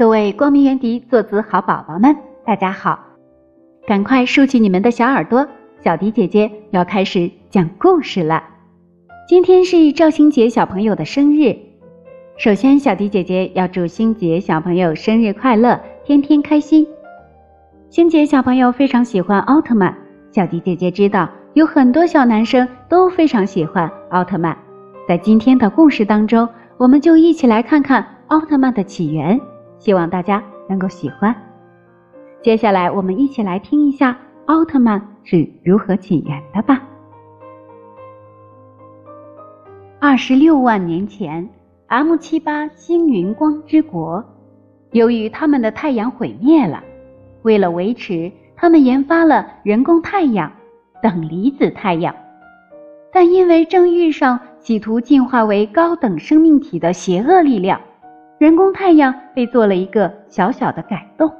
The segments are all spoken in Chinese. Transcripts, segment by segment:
各位光明园迪坐姿好宝宝们，大家好！赶快竖起你们的小耳朵，小迪姐姐要开始讲故事了。今天是赵星杰小朋友的生日，首先小迪姐姐要祝星杰小朋友生日快乐，天天开心。星杰小朋友非常喜欢奥特曼，小迪姐姐知道有很多小男生都非常喜欢奥特曼。在今天的故事当中，我们就一起来看看奥特曼的起源。希望大家能够喜欢。接下来，我们一起来听一下奥特曼是如何起源的吧。二十六万年前，M 七八星云光之国，由于他们的太阳毁灭了，为了维持，他们研发了人工太阳——等离子太阳。但因为正遇上企图进化为高等生命体的邪恶力量。人工太阳被做了一个小小的改动。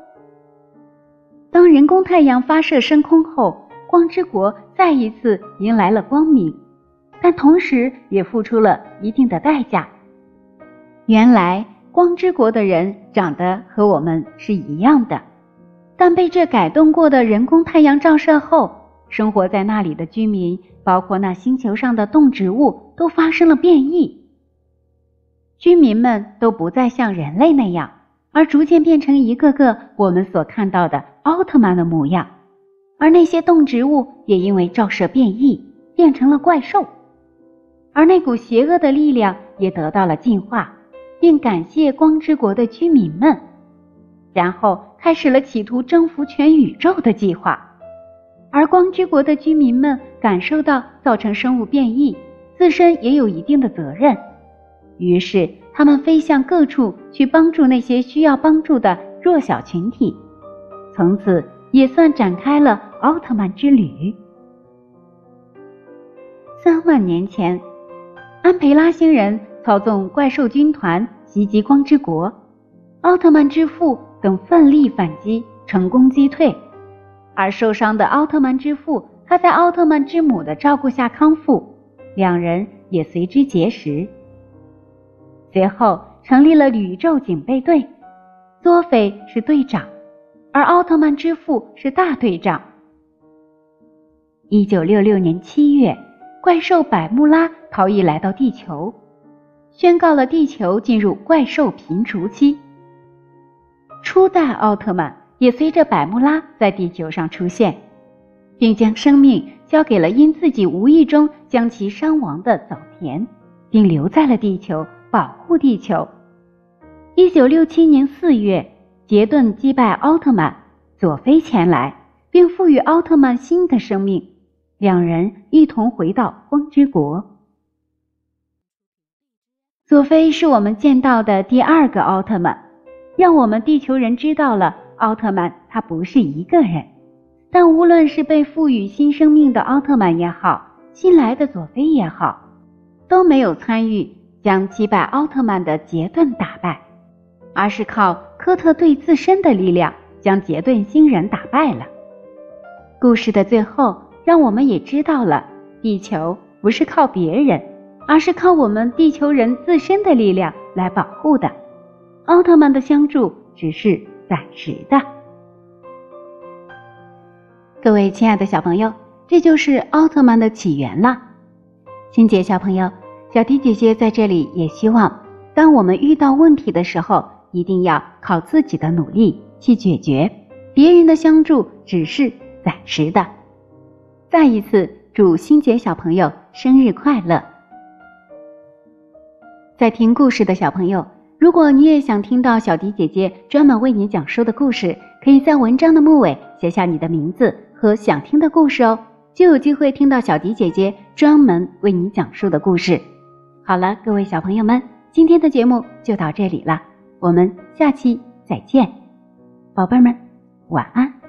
当人工太阳发射升空后，光之国再一次迎来了光明，但同时也付出了一定的代价。原来，光之国的人长得和我们是一样的，但被这改动过的人工太阳照射后，生活在那里的居民，包括那星球上的动植物，都发生了变异。居民们都不再像人类那样，而逐渐变成一个个我们所看到的奥特曼的模样，而那些动植物也因为照射变异变成了怪兽，而那股邪恶的力量也得到了净化，并感谢光之国的居民们，然后开始了企图征服全宇宙的计划，而光之国的居民们感受到造成生物变异，自身也有一定的责任。于是，他们飞向各处去帮助那些需要帮助的弱小群体，从此也算展开了奥特曼之旅。三万年前，安培拉星人操纵怪兽军团袭击光之国，奥特曼之父等奋力反击，成功击退。而受伤的奥特曼之父，他在奥特曼之母的照顾下康复，两人也随之结识。随后成立了宇宙警备队，佐菲是队长，而奥特曼之父是大队长。一九六六年七月，怪兽百慕拉逃逸来到地球，宣告了地球进入怪兽平除期。初代奥特曼也随着百慕拉在地球上出现，并将生命交给了因自己无意中将其伤亡的早田，并留在了地球。保护地球。一九六七年四月，杰顿击败奥特曼，佐菲前来，并赋予奥特曼新的生命。两人一同回到光之国。佐菲是我们见到的第二个奥特曼，让我们地球人知道了奥特曼他不是一个人。但无论是被赋予新生命的奥特曼也好，新来的佐菲也好，都没有参与。将击败奥特曼的杰顿打败，而是靠科特队自身的力量将杰顿星人打败了。故事的最后，让我们也知道了地球不是靠别人，而是靠我们地球人自身的力量来保护的。奥特曼的相助只是暂时的。各位亲爱的小朋友，这就是奥特曼的起源了。欣姐小朋友。小迪姐姐在这里也希望，当我们遇到问题的时候，一定要靠自己的努力去解决，别人的相助只是暂时的。再一次祝欣姐小朋友生日快乐！在听故事的小朋友，如果你也想听到小迪姐姐专门为你讲述的故事，可以在文章的末尾写下你的名字和想听的故事哦，就有机会听到小迪姐姐专门为你讲述的故事。好了，各位小朋友们，今天的节目就到这里了，我们下期再见，宝贝们，晚安。